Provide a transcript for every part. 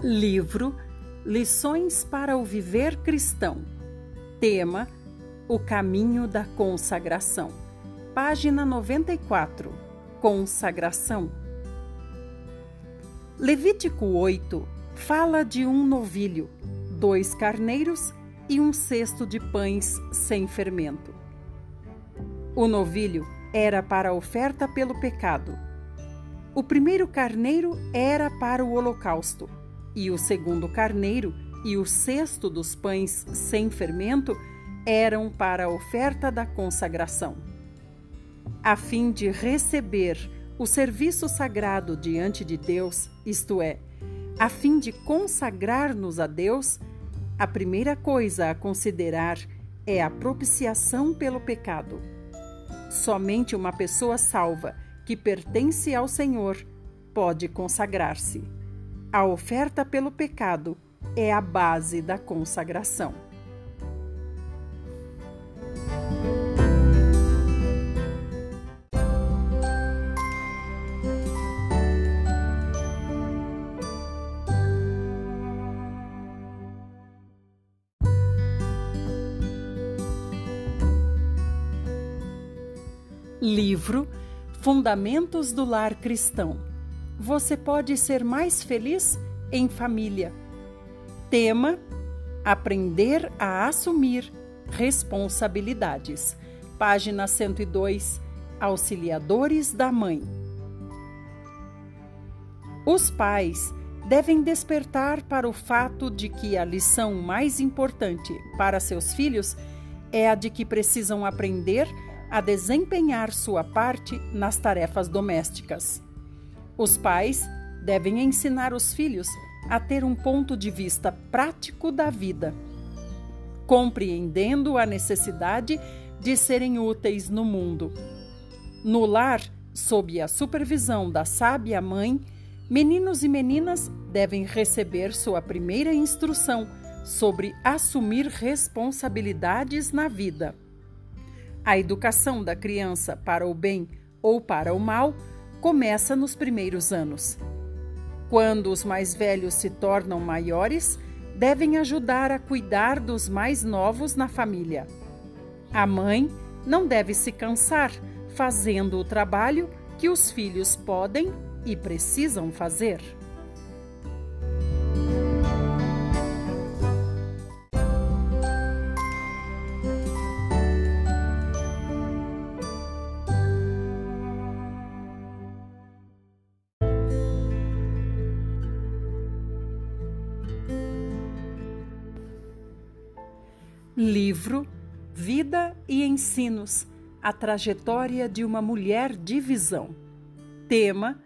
Livro Lições para o Viver Cristão. Tema: O caminho da consagração. Página 94. Consagração. Levítico 8 fala de um novilho, dois carneiros e um cesto de pães sem fermento. O novilho era para a oferta pelo pecado. O primeiro carneiro era para o holocausto e o segundo carneiro e o cesto dos pães sem fermento eram para a oferta da consagração. A fim de receber o serviço sagrado diante de Deus, isto é, a fim de consagrar-nos a Deus, a primeira coisa a considerar é a propiciação pelo pecado. Somente uma pessoa salva, que pertence ao Senhor, pode consagrar-se. A oferta pelo pecado é a base da consagração. Livro Fundamentos do Lar Cristão você pode ser mais feliz em família. Tema: Aprender a assumir responsabilidades. Página 102. Auxiliadores da mãe. Os pais devem despertar para o fato de que a lição mais importante para seus filhos é a de que precisam aprender a desempenhar sua parte nas tarefas domésticas. Os pais devem ensinar os filhos a ter um ponto de vista prático da vida, compreendendo a necessidade de serem úteis no mundo. No lar, sob a supervisão da sábia mãe, meninos e meninas devem receber sua primeira instrução sobre assumir responsabilidades na vida. A educação da criança para o bem ou para o mal começa nos primeiros anos. Quando os mais velhos se tornam maiores, devem ajudar a cuidar dos mais novos na família. A mãe não deve se cansar fazendo o trabalho que os filhos podem e precisam fazer. Livro Vida e Ensinos A Trajetória de uma Mulher de Visão. Tema: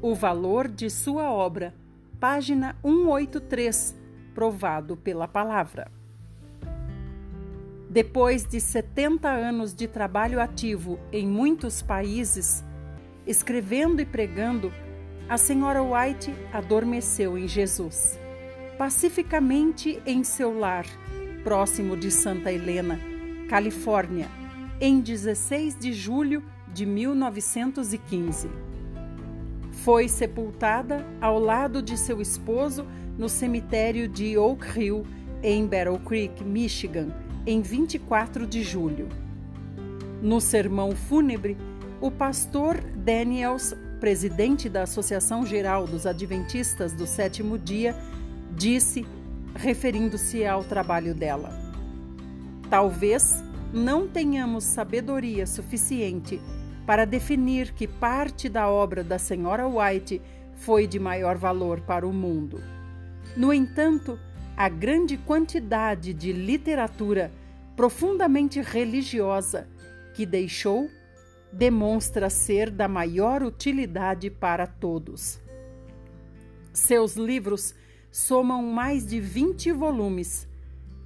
O valor de sua obra. Página 183. Provado pela palavra. Depois de 70 anos de trabalho ativo em muitos países, escrevendo e pregando, a senhora White adormeceu em Jesus, pacificamente em seu lar próximo de Santa Helena, Califórnia, em 16 de julho de 1915. Foi sepultada ao lado de seu esposo no cemitério de Oak Hill, em Battle Creek, Michigan, em 24 de julho. No sermão fúnebre, o pastor Daniels, presidente da Associação Geral dos Adventistas do Sétimo Dia, disse referindo-se ao trabalho dela. Talvez não tenhamos sabedoria suficiente para definir que parte da obra da Senhora White foi de maior valor para o mundo. No entanto, a grande quantidade de literatura profundamente religiosa que deixou demonstra ser da maior utilidade para todos. Seus livros somam mais de 20 volumes.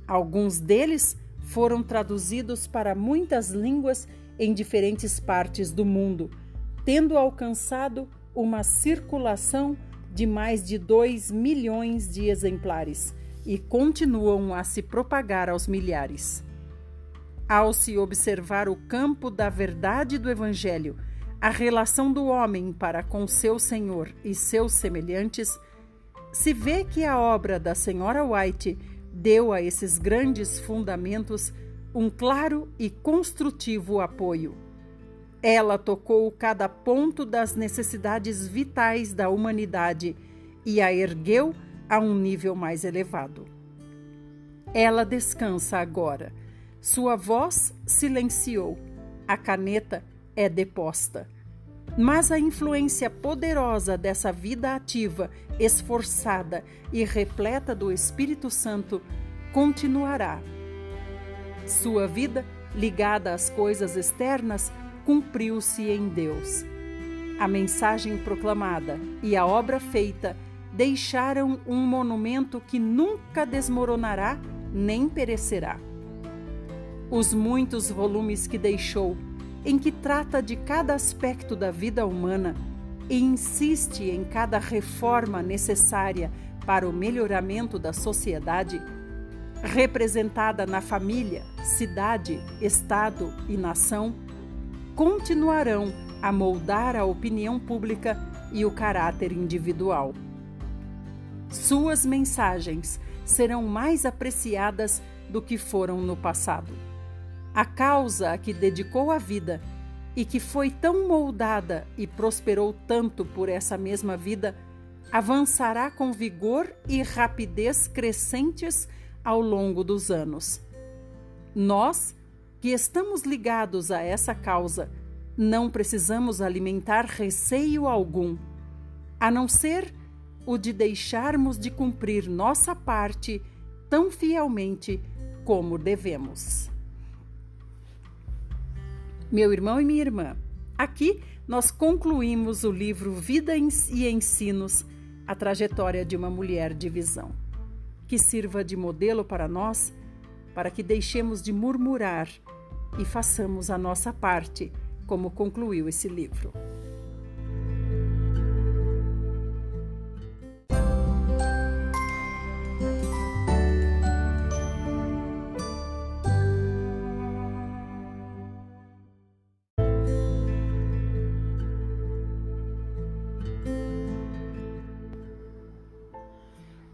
Alguns deles foram traduzidos para muitas línguas em diferentes partes do mundo, tendo alcançado uma circulação de mais de 2 milhões de exemplares e continuam a se propagar aos milhares. Ao se observar o campo da verdade do Evangelho, a relação do homem para com seu Senhor e seus semelhantes, se vê que a obra da senhora White deu a esses grandes fundamentos um claro e construtivo apoio. Ela tocou cada ponto das necessidades vitais da humanidade e a ergueu a um nível mais elevado. Ela descansa agora. Sua voz silenciou. A caneta é deposta. Mas a influência poderosa dessa vida ativa, esforçada e repleta do Espírito Santo continuará. Sua vida, ligada às coisas externas, cumpriu-se em Deus. A mensagem proclamada e a obra feita deixaram um monumento que nunca desmoronará nem perecerá. Os muitos volumes que deixou, em que trata de cada aspecto da vida humana e insiste em cada reforma necessária para o melhoramento da sociedade, representada na família, cidade, estado e nação, continuarão a moldar a opinião pública e o caráter individual. Suas mensagens serão mais apreciadas do que foram no passado. A causa a que dedicou a vida e que foi tão moldada e prosperou tanto por essa mesma vida, avançará com vigor e rapidez crescentes ao longo dos anos. Nós, que estamos ligados a essa causa, não precisamos alimentar receio algum, a não ser o de deixarmos de cumprir nossa parte tão fielmente como devemos. Meu irmão e minha irmã, aqui nós concluímos o livro Vida e Ensinos A Trajetória de uma Mulher de Visão. Que sirva de modelo para nós, para que deixemos de murmurar e façamos a nossa parte, como concluiu esse livro.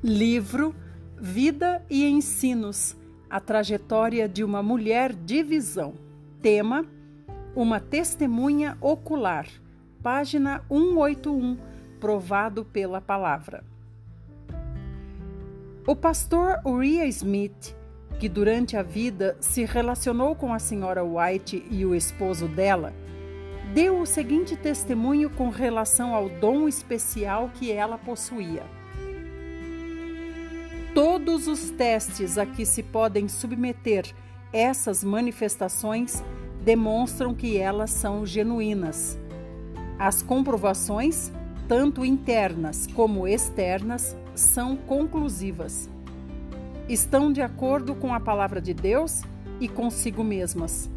Livro Vida e Ensinos A Trajetória de uma Mulher de Visão. Tema: Uma Testemunha Ocular. Página 181. Provado pela Palavra. O pastor Uriah Smith, que durante a vida se relacionou com a senhora White e o esposo dela, deu o seguinte testemunho com relação ao dom especial que ela possuía. Todos os testes a que se podem submeter essas manifestações demonstram que elas são genuínas. As comprovações, tanto internas como externas, são conclusivas. Estão de acordo com a palavra de Deus e consigo mesmas.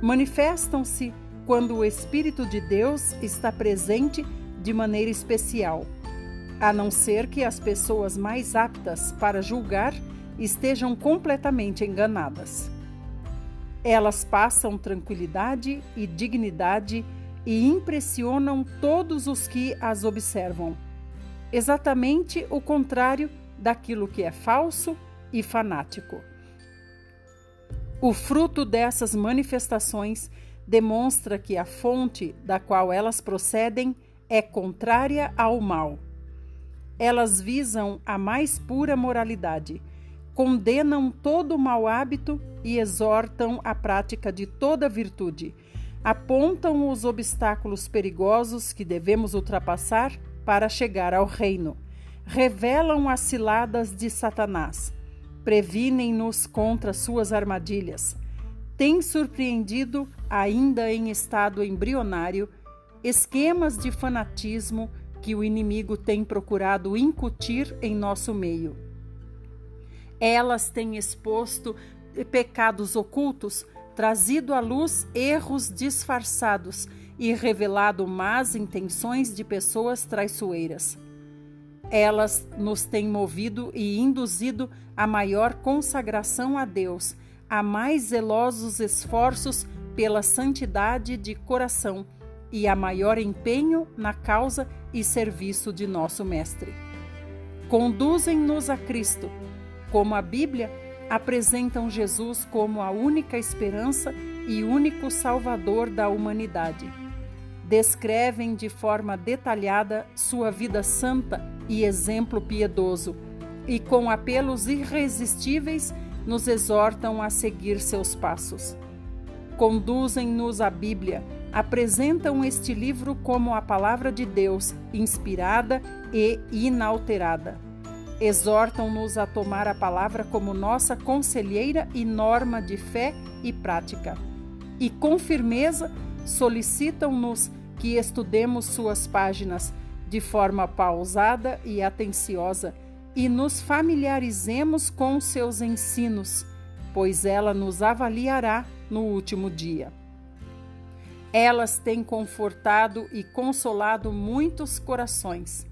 Manifestam-se quando o Espírito de Deus está presente de maneira especial a não ser que as pessoas mais aptas para julgar estejam completamente enganadas. Elas passam tranquilidade e dignidade e impressionam todos os que as observam. Exatamente o contrário daquilo que é falso e fanático. O fruto dessas manifestações demonstra que a fonte da qual elas procedem é contrária ao mal elas visam a mais pura moralidade, condenam todo mau hábito e exortam a prática de toda virtude. Apontam os obstáculos perigosos que devemos ultrapassar para chegar ao reino. Revelam as ciladas de Satanás. Previnem-nos contra suas armadilhas. Têm surpreendido, ainda em estado embrionário, esquemas de fanatismo que o inimigo tem procurado incutir em nosso meio. Elas têm exposto pecados ocultos, trazido à luz erros disfarçados e revelado más intenções de pessoas traiçoeiras. Elas nos têm movido e induzido a maior consagração a Deus, a mais zelosos esforços pela santidade de coração e a maior empenho na causa e serviço de nosso Mestre. Conduzem-nos a Cristo, como a Bíblia apresentam Jesus como a única esperança e único Salvador da humanidade. Descrevem de forma detalhada sua vida santa e exemplo piedoso, e com apelos irresistíveis nos exortam a seguir seus passos. Conduzem-nos à Bíblia, apresentam este livro como a palavra de Deus, inspirada e inalterada exortam-nos a tomar a palavra como nossa conselheira e norma de fé e prática. E com firmeza solicitam-nos que estudemos suas páginas de forma pausada e atenciosa e nos familiarizemos com seus ensinos, pois ela nos avaliará no último dia. Elas têm confortado e consolado muitos corações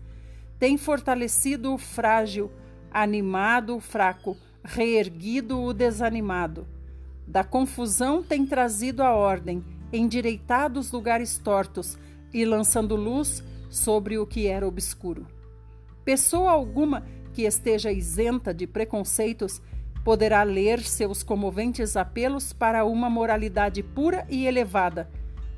tem fortalecido o frágil, animado o fraco, reerguido o desanimado. Da confusão tem trazido a ordem, endireitado os lugares tortos e lançando luz sobre o que era obscuro. Pessoa alguma que esteja isenta de preconceitos poderá ler seus comoventes apelos para uma moralidade pura e elevada,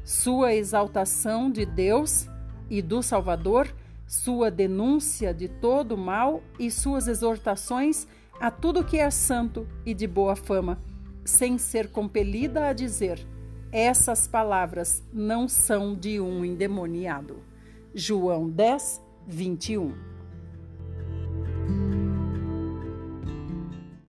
sua exaltação de Deus e do Salvador sua denúncia de todo o mal e suas exortações a tudo que é santo e de boa fama, sem ser compelida a dizer: essas palavras não são de um endemoniado. João 10, 21